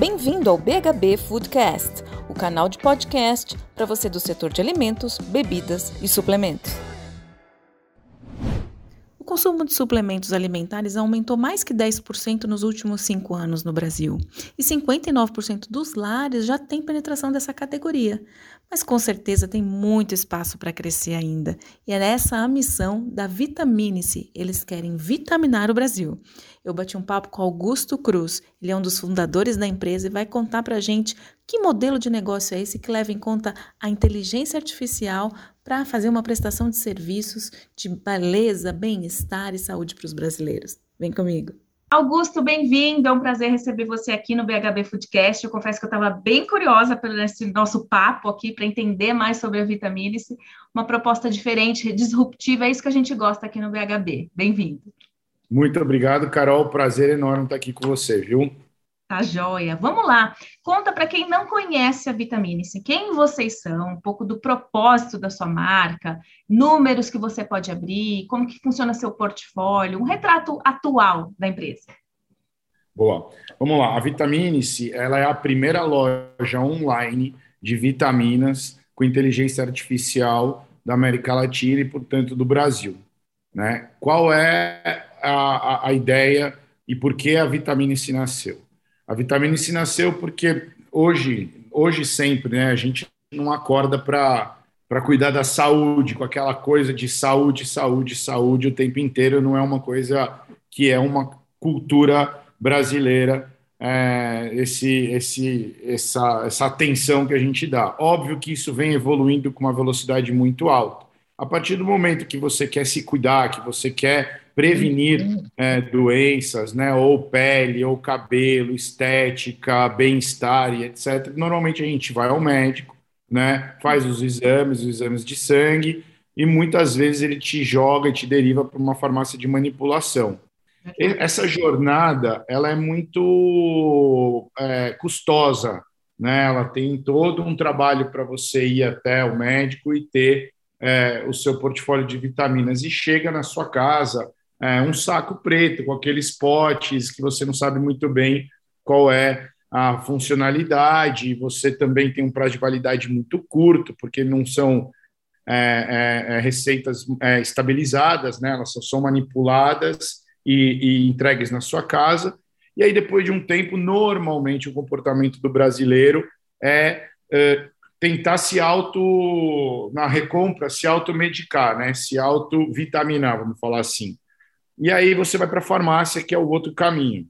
Bem-vindo ao BHB Foodcast, o canal de podcast para você do setor de alimentos, bebidas e suplementos. O consumo de suplementos alimentares aumentou mais que 10% nos últimos cinco anos no Brasil, e 59% dos lares já têm penetração dessa categoria. Mas com certeza tem muito espaço para crescer ainda, e é essa a missão da Vitamine-se. Eles querem vitaminar o Brasil. Eu bati um papo com Augusto Cruz, ele é um dos fundadores da empresa e vai contar para a gente que modelo de negócio é esse que leva em conta a inteligência artificial para fazer uma prestação de serviços de beleza, bem-estar e saúde para os brasileiros. Vem comigo. Augusto, bem-vindo. É um prazer receber você aqui no BHB Foodcast. Eu confesso que eu estava bem curiosa pelo esse nosso papo aqui para entender mais sobre a vitamina C. Uma proposta diferente, disruptiva, é isso que a gente gosta aqui no BHB. Bem-vindo. Muito obrigado, Carol. Prazer enorme estar aqui com você, viu? Tá joia. Vamos lá. Conta para quem não conhece a Vitamine-se, quem vocês são, um pouco do propósito da sua marca, números que você pode abrir, como que funciona seu portfólio, um retrato atual da empresa. Boa. Vamos lá. A Vitamine-se, ela é a primeira loja online de vitaminas com inteligência artificial da América Latina e, portanto, do Brasil. Né? Qual é a, a, a ideia e por que a vitamina C nasceu? A vitamina C nasceu porque hoje, hoje sempre, né, a gente não acorda para para cuidar da saúde, com aquela coisa de saúde, saúde, saúde o tempo inteiro, não é uma coisa que é uma cultura brasileira, é, esse, esse, essa, essa atenção que a gente dá. Óbvio que isso vem evoluindo com uma velocidade muito alta. A partir do momento que você quer se cuidar, que você quer prevenir é, doenças, né, ou pele, ou cabelo, estética, bem-estar e etc. Normalmente a gente vai ao médico, né, faz os exames, os exames de sangue, e muitas vezes ele te joga e te deriva para uma farmácia de manipulação. Essa jornada, ela é muito é, custosa, né? Ela tem todo um trabalho para você ir até o médico e ter é, o seu portfólio de vitaminas e chega na sua casa é, um saco preto com aqueles potes que você não sabe muito bem qual é a funcionalidade. Você também tem um prazo de validade muito curto, porque não são é, é, é receitas é, estabilizadas, né? elas só são manipuladas e, e entregues na sua casa. E aí, depois de um tempo, normalmente o comportamento do brasileiro é, é tentar se auto, na recompra, se automedicar, né? se autovitaminar, vamos falar assim. E aí você vai para a farmácia, que é o outro caminho.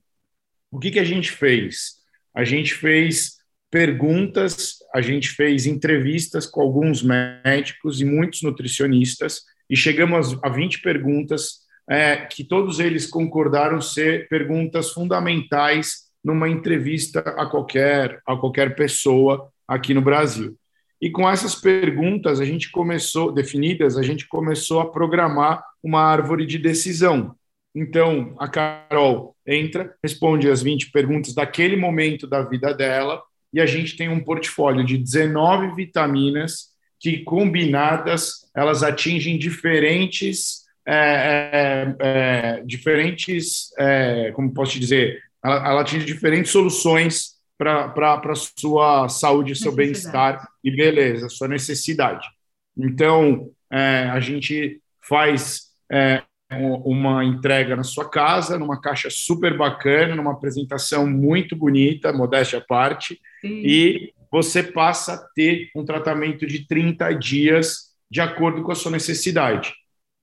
O que, que a gente fez? A gente fez perguntas, a gente fez entrevistas com alguns médicos e muitos nutricionistas, e chegamos a 20 perguntas é, que todos eles concordaram ser perguntas fundamentais numa entrevista a qualquer, a qualquer pessoa aqui no Brasil. E com essas perguntas, a gente começou, definidas, a gente começou a programar uma árvore de decisão. Então, a Carol entra, responde as 20 perguntas daquele momento da vida dela, e a gente tem um portfólio de 19 vitaminas que, combinadas, elas atingem diferentes, é, é, é, diferentes, é, como posso te dizer, ela, ela atinge diferentes soluções para a sua saúde, seu bem-estar e beleza, sua necessidade. Então, é, a gente faz é, uma entrega na sua casa, numa caixa super bacana, numa apresentação muito bonita, modéstia à parte, Sim. e você passa a ter um tratamento de 30 dias de acordo com a sua necessidade.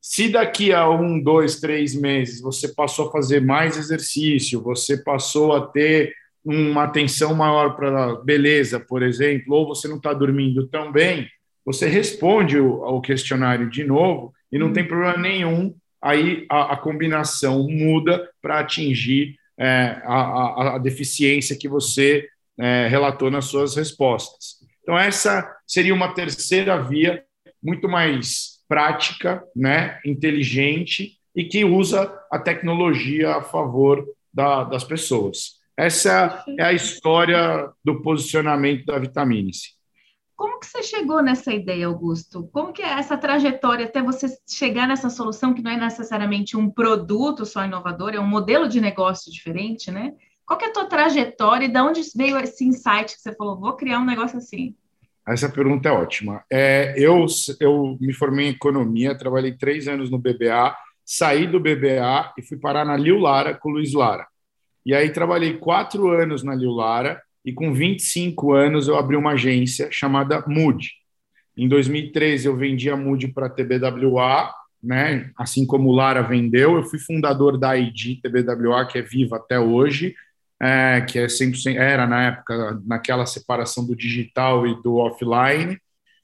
Se daqui a um, dois, três meses você passou a fazer mais exercício, você passou a ter uma atenção maior para beleza, por exemplo, ou você não está dormindo tão bem, você responde o, questionário de novo e não tem uhum. problema nenhum. Aí a, a combinação muda para atingir é, a, a, deficiência que você é, relatou nas suas respostas. Então, essa seria uma terceira via muito mais prática, né, inteligente e que usa a tecnologia a favor da, das pessoas. Essa é a história do posicionamento da Vitamine-se. Como que você chegou nessa ideia, Augusto? Como que é essa trajetória até você chegar nessa solução que não é necessariamente um produto só inovador, é um modelo de negócio diferente, né? Qual é a tua trajetória e de onde veio esse insight que você falou, vou criar um negócio assim? Essa pergunta é ótima. É, eu, eu me formei em economia, trabalhei três anos no BBA, saí do BBA e fui parar na Liu Lara com o Luiz Lara. E aí trabalhei quatro anos na Liu Lara e com 25 anos eu abri uma agência chamada Mood. Em 2013 eu vendi a Mood para a TBWA, né? assim como Lara vendeu. Eu fui fundador da ID TBWA, que é viva até hoje, é, que é 100%, era na época, naquela separação do digital e do offline.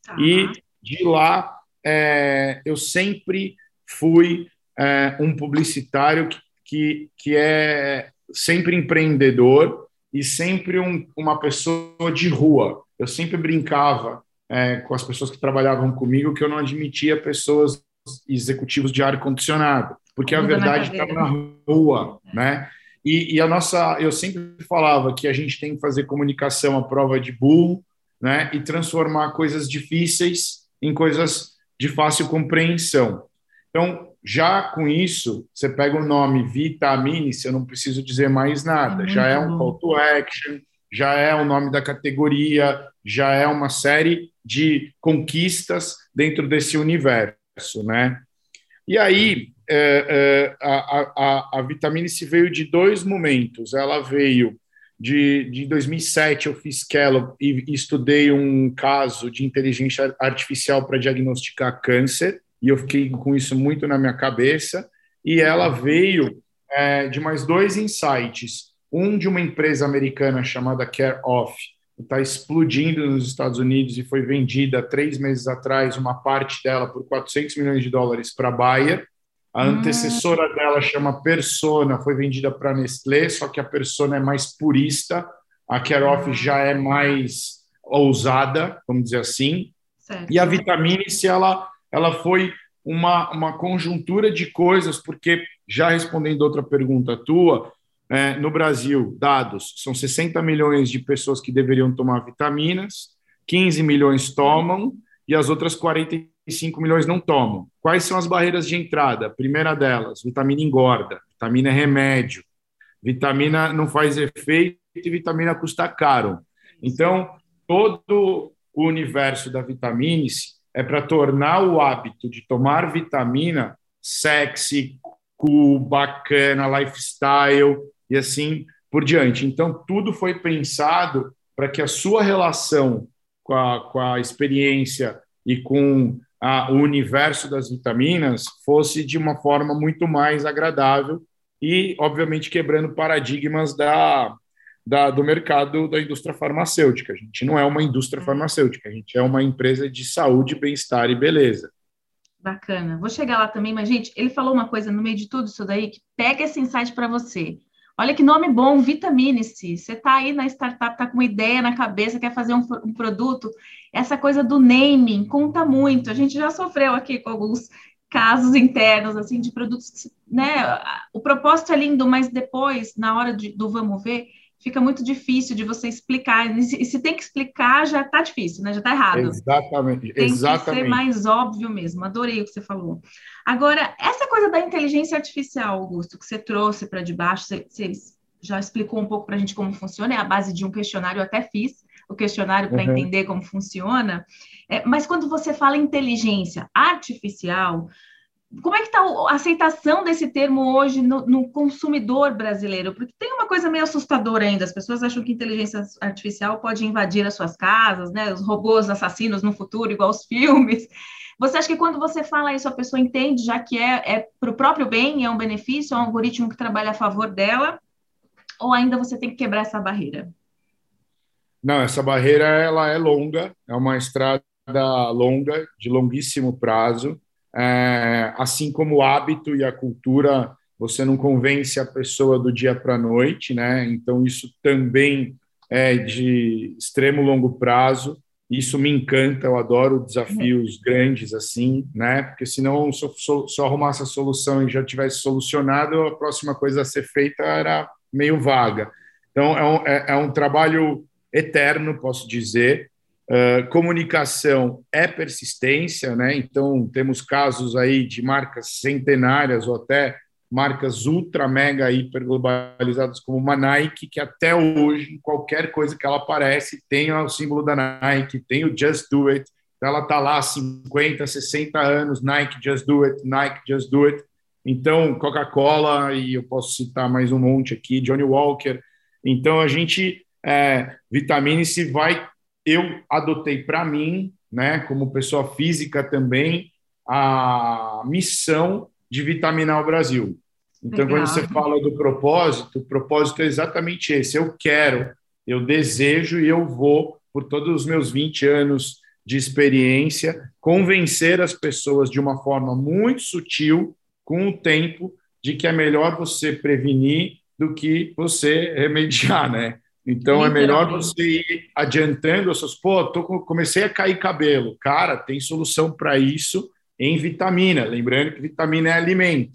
Uhum. E de lá é, eu sempre fui é, um publicitário que, que, que é sempre empreendedor e sempre um, uma pessoa de rua. Eu sempre brincava é, com as pessoas que trabalhavam comigo que eu não admitia pessoas executivos de ar condicionado, porque a verdade estava na rua, né? E, e, a nossa, eu sempre falava que a gente tem que fazer comunicação à prova de burro, né? E transformar coisas difíceis em coisas de fácil compreensão. Então, já com isso, você pega o nome Vitamine, eu não preciso dizer mais nada. É já é um call to action, já é o nome da categoria, já é uma série de conquistas dentro desse universo, né? E aí, é, é, a, a, a vitamina C veio de dois momentos. Ela veio de, de 2007, eu fiz Kellogg e, e estudei um caso de inteligência artificial para diagnosticar câncer, e eu fiquei com isso muito na minha cabeça. E ela veio é, de mais dois insights. Um de uma empresa americana chamada Care Off, que está explodindo nos Estados Unidos e foi vendida três meses atrás, uma parte dela por 400 milhões de dólares para a Bayer a antecessora hum. dela chama Persona, foi vendida para Nestlé, só que a Persona é mais purista, a Care hum. já é mais ousada, vamos dizer assim. Certo. E a Vitamine-se, ela, ela foi uma, uma conjuntura de coisas, porque, já respondendo outra pergunta tua, é, no Brasil, dados, são 60 milhões de pessoas que deveriam tomar vitaminas, 15 milhões tomam, e as outras 45 milhões não tomam. Quais são as barreiras de entrada? Primeira delas, vitamina engorda, vitamina é remédio, vitamina não faz efeito e vitamina custa caro. Então, todo o universo da vitamina é para tornar o hábito de tomar vitamina sexy, cool, bacana, lifestyle e assim por diante. Então, tudo foi pensado para que a sua relação com a, com a experiência e com a, o universo das vitaminas fosse de uma forma muito mais agradável e, obviamente, quebrando paradigmas da, da, do mercado da indústria farmacêutica. A gente não é uma indústria uhum. farmacêutica, a gente é uma empresa de saúde, bem-estar e beleza. Bacana. Vou chegar lá também, mas, gente, ele falou uma coisa no meio de tudo isso daí que pega esse insight para você. Olha que nome bom, Vitamine-se. Você está aí na startup, está com uma ideia na cabeça, quer fazer um, um, produto. Essa coisa do naming conta muito. A gente já sofreu aqui com alguns casos internos, assim, de produtos, né? O propósito é lindo, mas depois, na hora de, do vamos ver, fica muito difícil de você explicar. E se, tem que explicar, já está difícil, né? Já está errado. Exatamente. Tem Exatamente. que ser mais óbvio mesmo. Adorei o que você falou. Agora, essa coisa da inteligência artificial, Augusto, que você trouxe para debaixo, você, você, já explicou um pouco para a gente como funciona, é a base de um questionário, eu até fiz o questionário para uhum. entender como funciona. É, mas quando você fala inteligência artificial, como é que está a aceitação desse termo hoje no, no, consumidor brasileiro? Porque tem uma coisa meio assustadora ainda. As pessoas acham que inteligência artificial pode invadir as suas casas, né? Os robôs assassinos no futuro, igual os filmes. Você acha que quando você fala isso, a pessoa entende já que é, é para o próprio bem, é um benefício, é um algoritmo que trabalha a favor dela? Ou ainda você tem que quebrar essa barreira? Não, essa barreira ela é longa, é uma estrada longa, de longuíssimo prazo é, assim como o hábito e a cultura, você não convence a pessoa do dia para a noite, né? Então, isso também é de extremo longo prazo. Isso me encanta, eu adoro desafios grandes assim, né? Porque senão, se eu só arrumasse a solução e já tivesse solucionado, a próxima coisa a ser feita era meio vaga. Então, é um, é, é um trabalho eterno, posso dizer, Uh, comunicação é persistência, né? Então temos casos aí de marcas centenárias ou até marcas ultra, mega, hiper globalizadas como uma Nike, que até hoje, qualquer coisa que ela aparece, tem o símbolo da Nike, tem o Just Do It, ela está lá há 50, 60 anos, Nike Just Do It, Nike Just Do It. Então, Coca-Cola, e eu posso citar mais um monte aqui, Johnny Walker. Então, a gente, é, Vitamine-se vai, eu adotei para mim, né, como pessoa física também, a missão de vitaminar o Brasil. Então, Legal. quando você fala do propósito, o propósito é exatamente esse. Eu quero, eu desejo e eu vou, por todos os meus 20 anos de experiência, convencer as pessoas de uma forma muito sutil, com o tempo, de que é melhor você prevenir do que você remediar, né? Então é melhor você ir adiantando as suas. Pô, tô, comecei a cair cabelo. Cara, tem solução para isso em vitamina. Lembrando que vitamina é alimento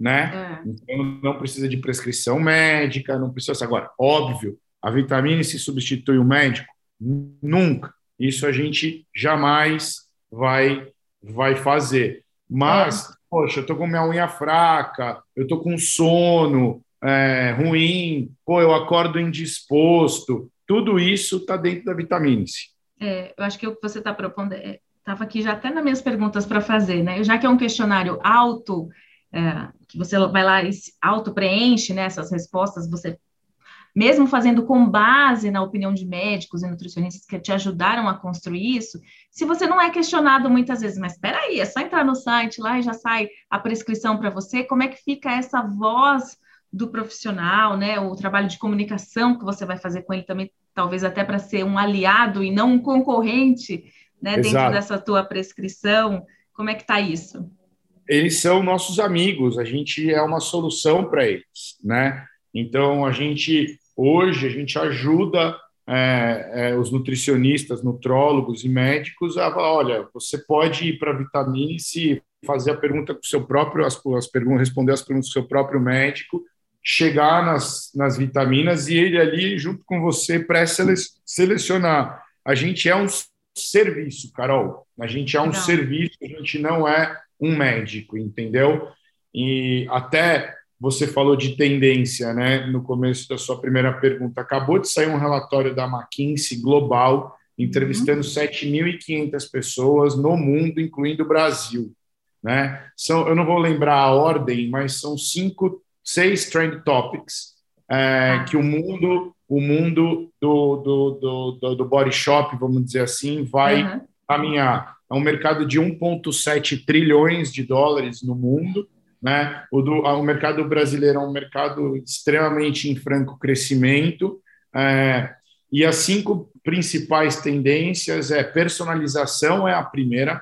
né? É. Então não precisa de prescrição médica, não precisa. Agora, óbvio, a vitamina se substitui o médico? Nunca. Isso a gente jamais vai vai fazer. Mas, é. poxa, eu tô com minha unha fraca, eu tô com sono é, ruim, pô, eu acordo indisposto. Tudo isso está dentro da vitamina C. É, eu acho que o que você está propondo estava é, aqui já até nas minhas perguntas para fazer, né? Já que é um questionário alto, é, que você vai lá e auto-preenche né, essas respostas, você mesmo fazendo com base na opinião de médicos e nutricionistas que te ajudaram a construir isso, se você não é questionado muitas vezes, mas espera aí, é só entrar no site lá e já sai a prescrição para você, como é que fica essa voz do profissional, né, o trabalho de comunicação que você vai fazer com ele também, talvez até para ser um aliado e não um concorrente, né, dentro dessa tua prescrição, como é que está isso? eles são nossos amigos, a gente é uma solução para eles, né? Então a gente hoje a gente ajuda é, é, os nutricionistas, nutrólogos e médicos a falar, olha, você pode ir para a vitamina se fazer a pergunta com o seu próprio, as, as perguntas, responder as perguntas com o seu próprio médico, chegar nas, nas vitaminas e ele ali junto com você pré-selecionar. A gente é um serviço, Carol. A gente é um não. serviço, a gente não é um médico, entendeu? E até você falou de tendência, né? No começo da sua primeira pergunta, acabou de sair um relatório da McKinsey global entrevistando uhum. 7.500 pessoas no mundo, incluindo o Brasil, né? São, eu não vou lembrar a ordem, mas são cinco, seis trend topics é, ah. que o mundo, o mundo do, do, do, do, body shop, vamos dizer assim, vai uhum. caminhar é um mercado de 1,7 trilhões de dólares no mundo. Né? O, do, o mercado brasileiro é um mercado extremamente em franco crescimento. É, e as cinco principais tendências é personalização é a primeira,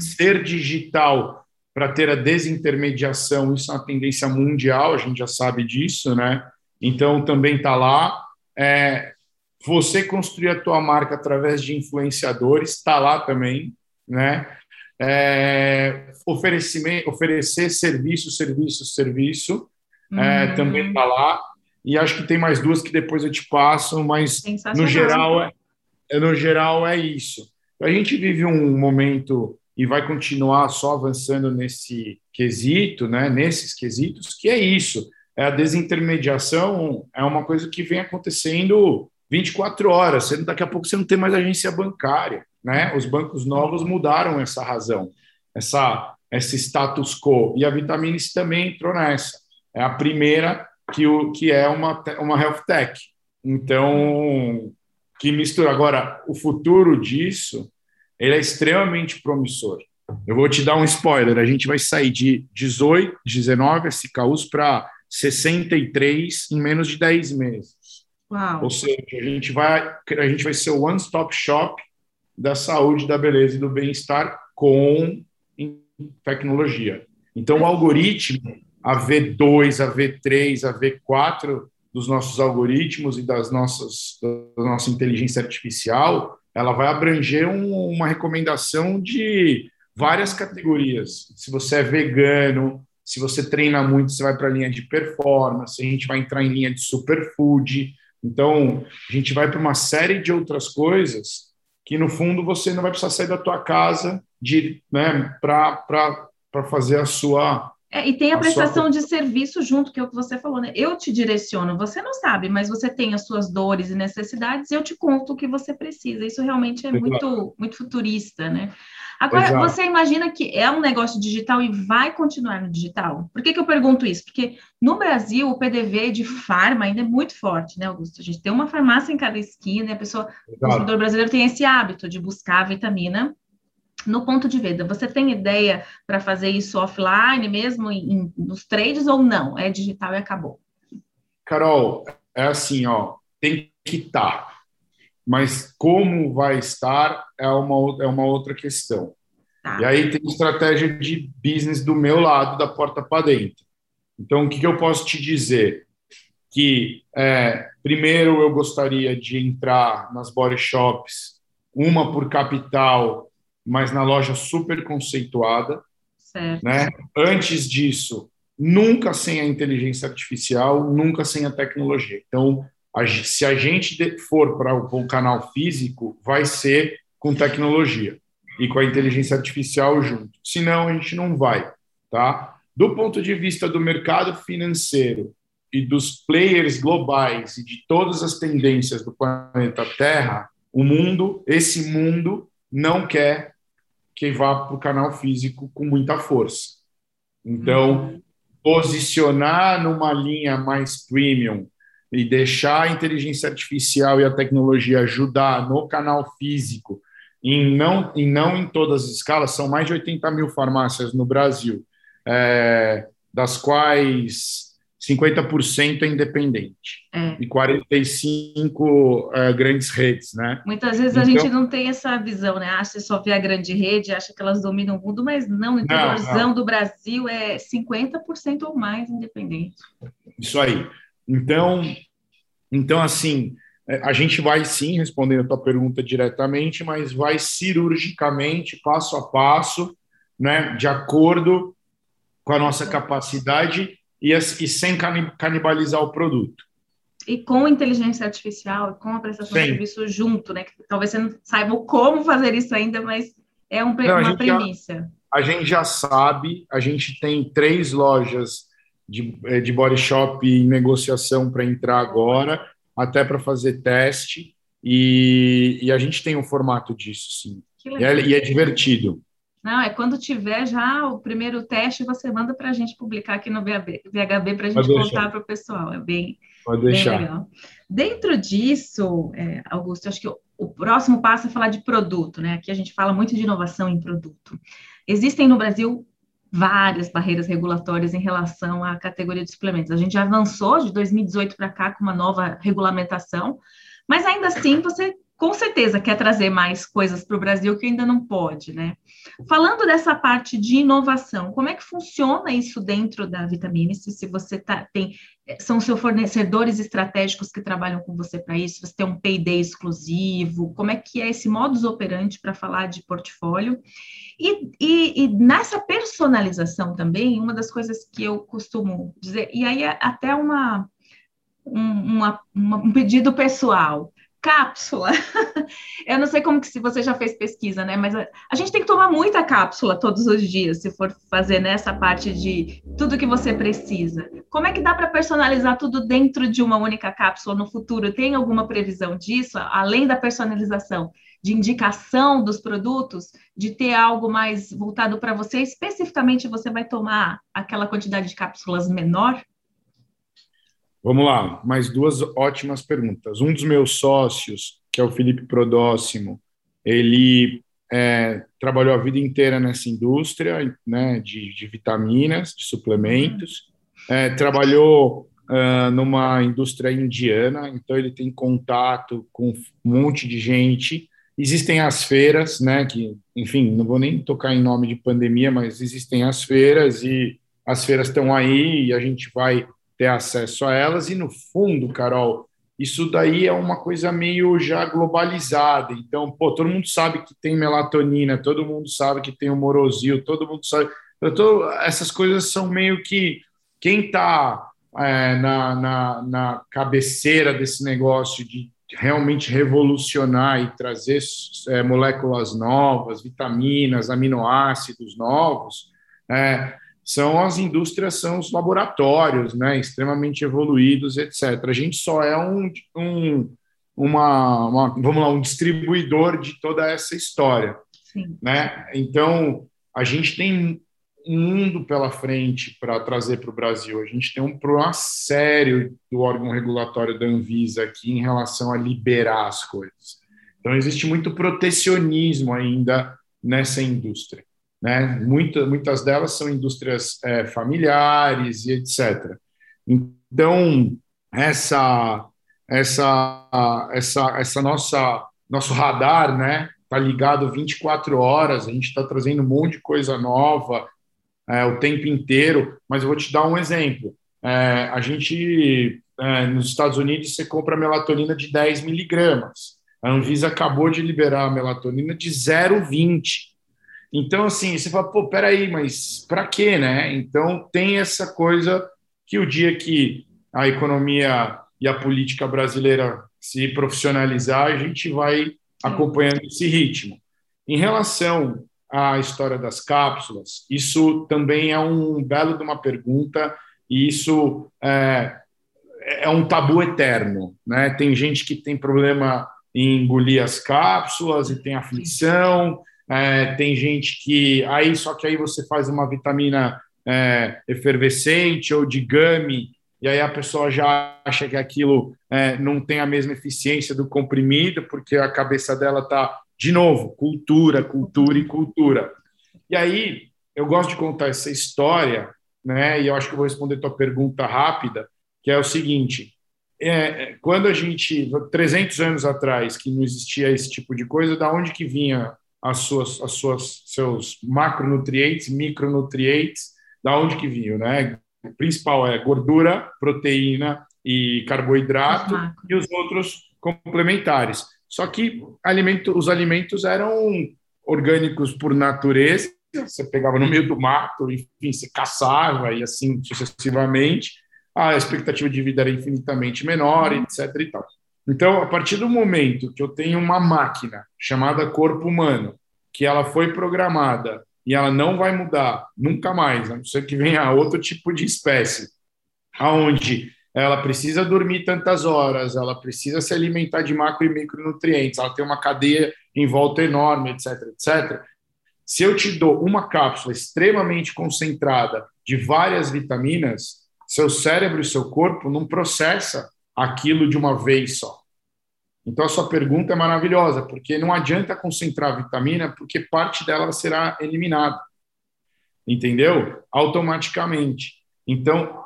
ser digital para ter a desintermediação, isso é uma tendência mundial, a gente já sabe disso, né? Então também está lá. É, você construir a tua marca através de influenciadores, está lá também, né? É, oferecimento, oferecer serviço, serviço, serviço, é, uhum. é, também está lá. E acho que tem mais duas que depois eu te passo, mas no geral é, é, no geral é isso. A gente vive um momento e vai continuar só avançando nesse quesito, né? Nesses quesitos, que é isso. É a desintermediação é uma coisa que vem acontecendo 24 horas. Você, daqui a pouco você não tem mais agência bancária. Né? Os bancos novos mudaram essa razão, essa, esse status quo. E a Vitamine também entrou nessa. É a primeira que, o, que é uma, uma health tech. Então, que mistura. Agora, o futuro disso ele é extremamente promissor. Eu vou te dar um spoiler: a gente vai sair de 18, 19 SKUs para 63 em menos de 10 meses. Uau. Ou seja, a gente vai, a gente vai ser o one-stop shop da saúde, da beleza e do bem-estar com tecnologia. Então, o algoritmo, a V2, a V3, a V4 dos nossos algoritmos e das nossas, da nossa inteligência artificial, ela vai abranger um, uma recomendação de várias categorias. Se você é vegano, se você treina muito, você vai para a linha de performance, a gente vai entrar em linha de superfood, então, a gente vai para uma série de outras coisas que, no fundo, você não vai precisar sair da tua casa de, né, para fazer a sua É, e tem a, a prestação sua... de serviço junto, que é o que você falou, né? Eu te direciono, você não sabe, mas você tem as suas dores e necessidades, eu te conto o que você precisa. Isso realmente é muito, muito futurista, né? Agora, Exato. você imagina que é um negócio digital e vai continuar no digital? Por que, que eu pergunto isso? Porque no Brasil, o PDV de farma ainda é muito forte, né, Augusto? A gente tem uma farmácia em cada esquina, e a pessoa, Exato. o consumidor brasileiro tem esse hábito de buscar a vitamina no ponto de venda, você tem ideia para fazer isso offline mesmo, em, nos trades ou não? É digital e acabou? Carol, é assim, ó, tem que estar. Tá, mas como vai estar é uma, é uma outra questão. Tá. E aí tem estratégia de business do meu lado, da porta para dentro. Então, o que, que eu posso te dizer? Que, é, primeiro, eu gostaria de entrar nas body shops, uma por capital mas na loja super conceituada. Certo. Né? Antes disso, nunca sem a inteligência artificial, nunca sem a tecnologia. Então, a, se a gente for para o canal físico, vai ser com tecnologia e com a inteligência artificial junto. Senão, a gente não vai. Tá? Do ponto de vista do mercado financeiro e dos players globais e de todas as tendências do planeta Terra, o mundo, esse mundo, não quer que vá para o canal físico com muita força. Então, uhum. posicionar numa linha mais premium e deixar a inteligência artificial e a tecnologia ajudar no canal físico, em não, e não em todas as escalas, são mais de 80 mil farmácias no Brasil, é, das quais 50% é independente é. e 45% é, grandes redes, né? Muitas vezes então, a gente não tem essa visão, né? Acha só vê a grande rede, acha que elas dominam o mundo, mas não, a interiorzão do Brasil é 50% ou mais independente. Isso aí. Então, então assim, é, a gente vai sim respondendo a tua pergunta diretamente, mas vai cirurgicamente, passo a passo, né, de acordo com a nossa capacidade e, e sem canibalizar o produto. E com inteligência artificial, com a prestação Sim. de serviço junto, né? Que talvez você não saiba como fazer isso ainda, mas é um, não, uma premissa. Já, a gente já sabe, a gente tem três lojas de, eh, de body shop em negociação para entrar agora, até para fazer teste, e, e, a gente tem um formato disso, sim. E é, e é divertido. Não, é quando tiver já o primeiro teste, você manda para a gente publicar aqui no VHB, VHB para a gente contar para o pessoal. É bem, Pode deixar. Bem legal. Dentro disso, é, Augusto, acho que o, o, próximo passo é falar de produto, né? Aqui a gente fala muito de inovação em produto. Existem no Brasil várias barreiras regulatórias em relação à categoria de suplementos. A gente já avançou de 2018 para cá com uma nova regulamentação, mas ainda assim você com certeza quer trazer mais coisas para o Brasil que ainda não pode, né? Falando dessa parte de inovação, como é que funciona isso dentro da Vitaminice? Se você tá, tem, são seus fornecedores estratégicos que trabalham com você para isso, você tem um Payday exclusivo, como é que é esse modus operandi para falar de portfólio? E, e, e, nessa personalização também, uma das coisas que eu costumo dizer, e aí é até uma, um, uma, uma, um pedido pessoal, cápsula. Eu não sei como que se você já fez pesquisa, né? Mas a, a, gente tem que tomar muita cápsula todos os dias, se for fazer nessa parte de tudo que você precisa. Como é que dá para personalizar tudo dentro de uma única cápsula no futuro? Tem alguma previsão disso, além da personalização? De indicação dos produtos, de ter algo mais voltado para você, especificamente você vai tomar aquela quantidade de cápsulas menor? Vamos lá, mais duas ótimas perguntas. Um dos meus sócios, que é o Felipe Prodóximo, ele é, trabalhou a vida inteira nessa indústria né, de, de vitaminas, de suplementos, é, trabalhou uh, numa indústria indiana, então ele tem contato com um monte de gente. Existem as feiras, né, que, enfim, não vou nem tocar em nome de pandemia, mas existem as feiras e as feiras estão aí e a gente vai ter acesso a elas, e no fundo, Carol, isso daí é uma coisa meio já globalizada. Então, pô, todo mundo sabe que tem melatonina, todo mundo sabe que tem o morosil, todo mundo sabe. Tô, essas coisas são meio que quem está é, na, na, na cabeceira desse negócio de realmente revolucionar e trazer é, moléculas novas, vitaminas, aminoácidos novos, é, são as indústrias, são os laboratórios, né, extremamente evoluídos, etc. A gente só é um, um uma, uma, vamos lá, um distribuidor de toda essa história, Sim. né? Então a gente tem um mundo pela frente para trazer para o Brasil. A gente tem um problema sério do órgão regulatório da Anvisa aqui em relação a liberar as coisas. Então existe muito protecionismo ainda nessa indústria. Né? Muita, muitas delas são indústrias é, familiares e etc. Então, essa, essa, essa, essa nossa nosso radar né, está ligado 24 horas, a gente está trazendo um monte de coisa nova é, o tempo inteiro, mas eu vou te dar um exemplo. É, a gente, é, nos Estados Unidos, você compra melatonina de 10 miligramas. A Anvisa acabou de liberar a melatonina de 0,20. Então, assim, você fala, pô, peraí, mas para quê, né? Então, tem essa coisa que o dia que a economia e a política brasileira se profissionalizar, a gente vai acompanhando esse ritmo. Em relação à história das cápsulas, isso também é um belo de uma pergunta, e isso é, é um tabu eterno, né? Tem gente que tem problema em engolir as cápsulas e tem aflição, é, tem gente que aí só que aí você faz uma vitamina é, efervescente ou de gummy e aí a pessoa já acha que aquilo é, não tem a mesma eficiência do comprimido porque a cabeça dela está de novo cultura, cultura e cultura. E aí eu gosto de contar essa história, né? E eu acho que eu vou responder tua pergunta rápida, que é o seguinte: é, quando a gente 300 anos atrás que não existia esse tipo de coisa, da onde que vinha as suas, as suas, seus macronutrientes, micronutrientes, da onde que vinham, né? O principal é gordura, proteína e carboidrato e os outros complementares. Só que alimento, os alimentos eram orgânicos por natureza, você pegava no meio do mato, enfim, você caçava e assim sucessivamente, a expectativa de vida era infinitamente menor, etc. E tal. Então, a partir do momento que eu tenho uma máquina chamada corpo humano, que ela foi programada e ela não vai mudar nunca mais, a não ser que venha outro tipo de espécie, aonde ela precisa dormir tantas horas, ela precisa se alimentar de macro e micronutrientes, ela tem uma cadeia em volta enorme, etc, etc. Se eu te dou uma cápsula extremamente concentrada de várias vitaminas, seu cérebro e seu corpo não processa aquilo de uma vez só. Então, a sua pergunta é maravilhosa, porque não adianta concentrar a vitamina, porque parte dela será eliminada. Entendeu? Automaticamente. Então,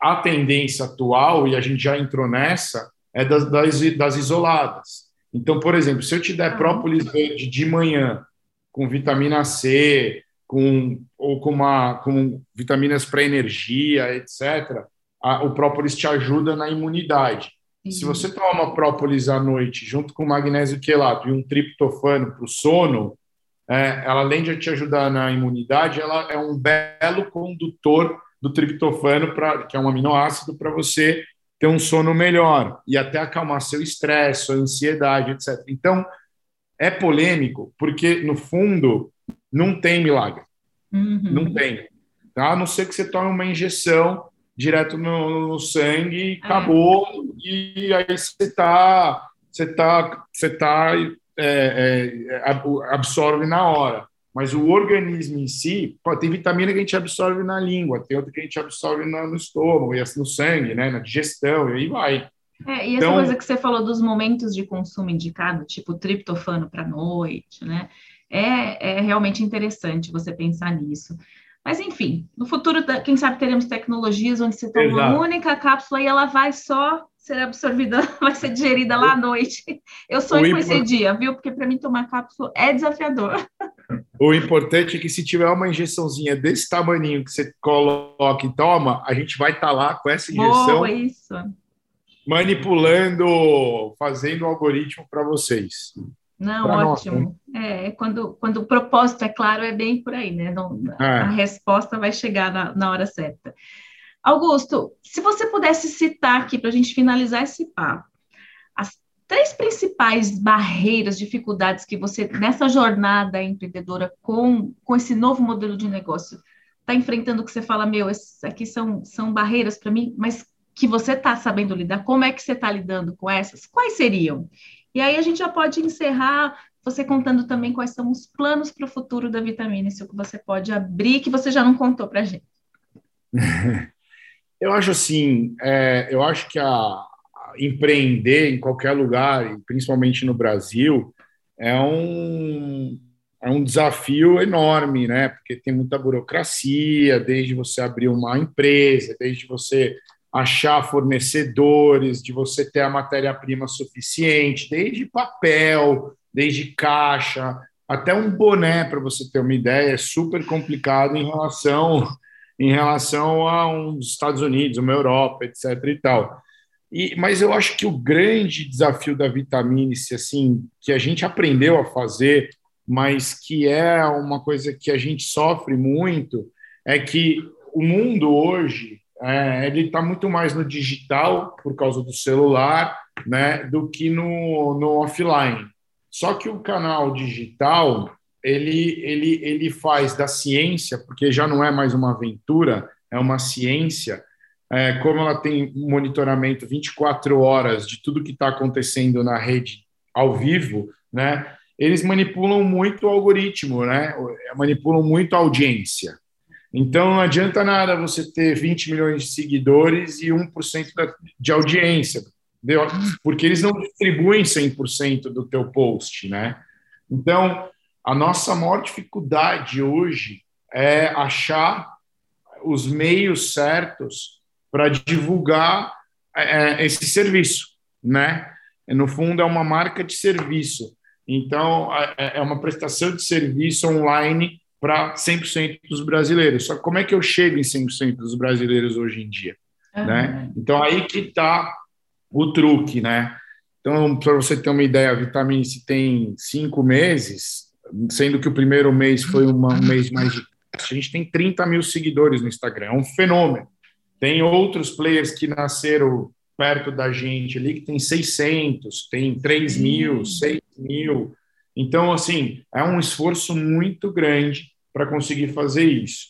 a tendência atual, e a gente já entrou nessa, é das, das, das isoladas. Então, por exemplo, se eu te der própolis verde de manhã, com vitamina C, com, ou com, uma, com vitaminas para energia, etc., a, o própolis te ajuda na imunidade. Uhum. Se você toma uma própolis à noite, junto com magnésio quelato e um triptofano para o sono, é, ela além de te ajudar na imunidade, ela é um belo condutor do triptofano, pra, que é um aminoácido, para você ter um sono melhor e até acalmar seu estresse, sua ansiedade, etc. Então, é polêmico, porque, no fundo, não tem milagre. Uhum. Não tem. Tá? A não ser que você tome uma injeção direto no, no sangue, é. acabou, e aí você está você tá, você tá, é, é, absorve na hora. Mas o organismo em si, pô, tem vitamina que a gente absorve na língua, tem outra que a gente absorve no, no estômago, e assim, no sangue, né, na digestão, e aí vai. É, e essa então, coisa que você falou dos momentos de consumo indicado, tipo triptofano para noite, né? É, é realmente interessante você pensar nisso. Mas, enfim, no futuro, quem sabe teremos tecnologias onde você toma uma única cápsula e ela vai só ser absorvida, vai ser digerida lá à noite. Eu sonho com esse dia, viu? Porque para mim tomar cápsula é desafiador. O importante é que se tiver uma injeçãozinha desse tamanho que você coloca e toma, a gente vai estar tá lá com essa injeção. Boa, isso. Manipulando, fazendo o algoritmo para vocês. Não, ótimo. Nós, né? é, quando, quando o propósito é claro, é bem por aí, né? Não, é. A resposta vai chegar na, na hora certa. Augusto, se você pudesse citar aqui para a gente finalizar esse papo, as três principais barreiras, dificuldades que você, nessa jornada empreendedora com, com esse novo modelo de negócio, está enfrentando que você fala, meu, esses aqui são, são barreiras para mim, mas que você está sabendo lidar, como é que você está lidando com essas? Quais seriam? E aí a gente já pode encerrar você contando também quais são os planos para o futuro da vitamina, isso que você pode abrir, que você já não contou para a gente. Eu acho assim, é, eu acho que a, a empreender em qualquer lugar, principalmente no Brasil, é um, é um desafio enorme, né? Porque tem muita burocracia, desde você abrir uma empresa, desde você achar fornecedores, de você ter a matéria-prima suficiente, desde papel, desde caixa, até um boné, para você ter uma ideia, é super complicado em relação em relação a uns Estados Unidos, uma Europa, etc. e tal. E, mas eu acho que o grande desafio da vitamina-C, assim, que a gente aprendeu a fazer, mas que é uma coisa que a gente sofre muito, é que o mundo hoje é, ele está muito mais no digital por causa do celular, né, do que no, no offline. Só que o canal digital ele, ele, ele faz da ciência, porque já não é mais uma aventura, é uma ciência, é, como ela tem monitoramento 24 horas de tudo que está acontecendo na rede ao vivo, né? Eles manipulam muito o algoritmo, né? Manipulam muito a audiência. Então não adianta nada você ter 20 milhões de seguidores e 1% de audiência, entendeu? porque eles não distribuem 100% do teu post, né? Então, a nossa maior dificuldade hoje é achar os meios certos para divulgar é, é, esse serviço, né? No fundo, é uma marca de serviço. Então, é, é uma prestação de serviço online para 100% dos brasileiros. Só que como é que eu chego em 100% dos brasileiros hoje em dia? Uhum. Né? Então, aí que está o truque, né? Então, para você ter uma ideia, a Vitamine C tem cinco meses, sendo que o primeiro mês foi uma, um mês mais de. A gente tem 30 mil seguidores no Instagram, é um fenômeno. Tem outros players que nasceram perto da gente ali que tem 600, tem 3 mil, 6 mil. Então, assim, é um esforço muito grande para conseguir fazer isso.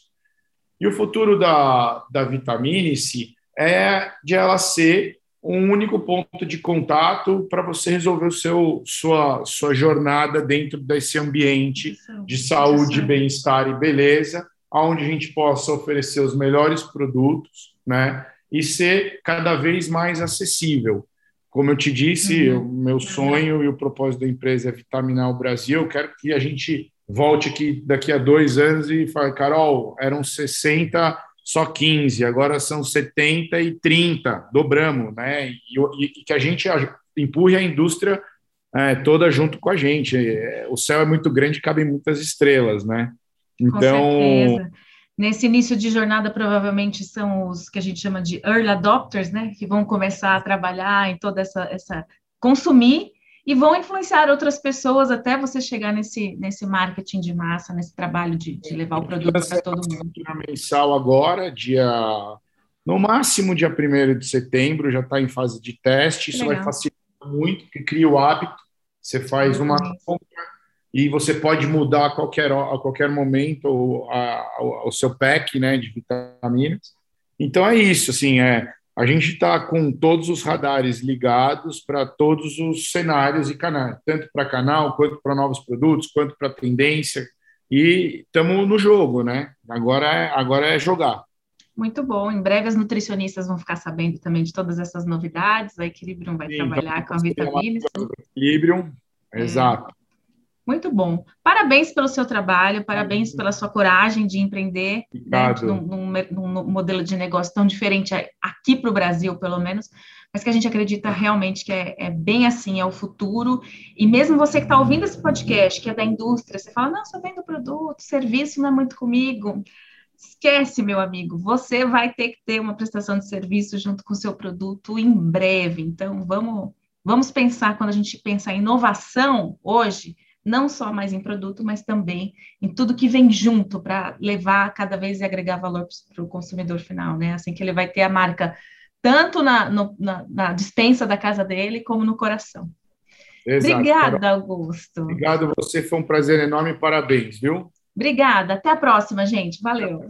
E o futuro da, da Vitamine-C é de ela ser um único ponto de contato para você resolver o seu sua sua jornada dentro desse ambiente de saúde, bem-estar e beleza, onde a gente possa oferecer os melhores produtos, né? E ser cada vez mais acessível. Como eu te disse, uhum. o meu sonho e o propósito da empresa é vitaminar o Brasil. Eu quero que a gente volte aqui daqui a dois anos e fale, Carol, eram 60 só 15, agora são 70 e 30, dobramos, né? E, e, e que a gente empurre a indústria é, toda junto com a gente. É, o céu é muito grande, cabem muitas estrelas, né? Então. Nesse início de jornada, provavelmente são os que a gente chama de early adopters, né? Que vão começar a trabalhar em toda essa, essa consumir e vão influenciar outras pessoas até você chegar nesse, nesse marketing de massa, nesse trabalho de, de levar o produto para todo mundo. mensal agora, dia no máximo dia 1 de setembro, já está em fase de teste. Isso Legal. vai facilitar muito, porque cria o hábito. Você faz uma compra e você pode mudar a qualquer, a qualquer momento o, seu pack né, de vitaminas. Então é isso, assim, é, a gente está com todos os radares ligados para todos os cenários e canais, tanto para canal, quanto para novos produtos, quanto para tendência. E estamos no jogo, né? Agora é, agora é jogar. Muito bom. Em breve as nutricionistas vão ficar sabendo também de todas essas novidades. A Equilibrium vai Sim, trabalhar então, com a vitamina. Equilibrium, é. exato. Muito bom. Parabéns pelo seu trabalho, parabéns pela sua coragem de empreender né, num, num, num, modelo de negócio tão diferente aqui para o Brasil, pelo menos, mas que a gente acredita realmente que é, é bem assim, é o futuro. E mesmo você que está ouvindo esse podcast, que é da indústria, você fala, não, só vendo produto, serviço não é muito comigo. Esquece, meu amigo, você vai ter que ter uma prestação de serviço junto com o seu produto em breve. Então, vamos, vamos pensar, quando a gente pensa em inovação hoje, não só mais em produto, mas também em tudo que vem junto para levar cada vez e agregar valor para o consumidor final, né? Assim que ele vai ter a marca tanto na, no, na, na dispensa da casa dele, como no coração. Exato, Obrigada, Augusto. Obrigado, você foi um prazer enorme, parabéns, viu? Obrigada, até a próxima, gente. Valeu.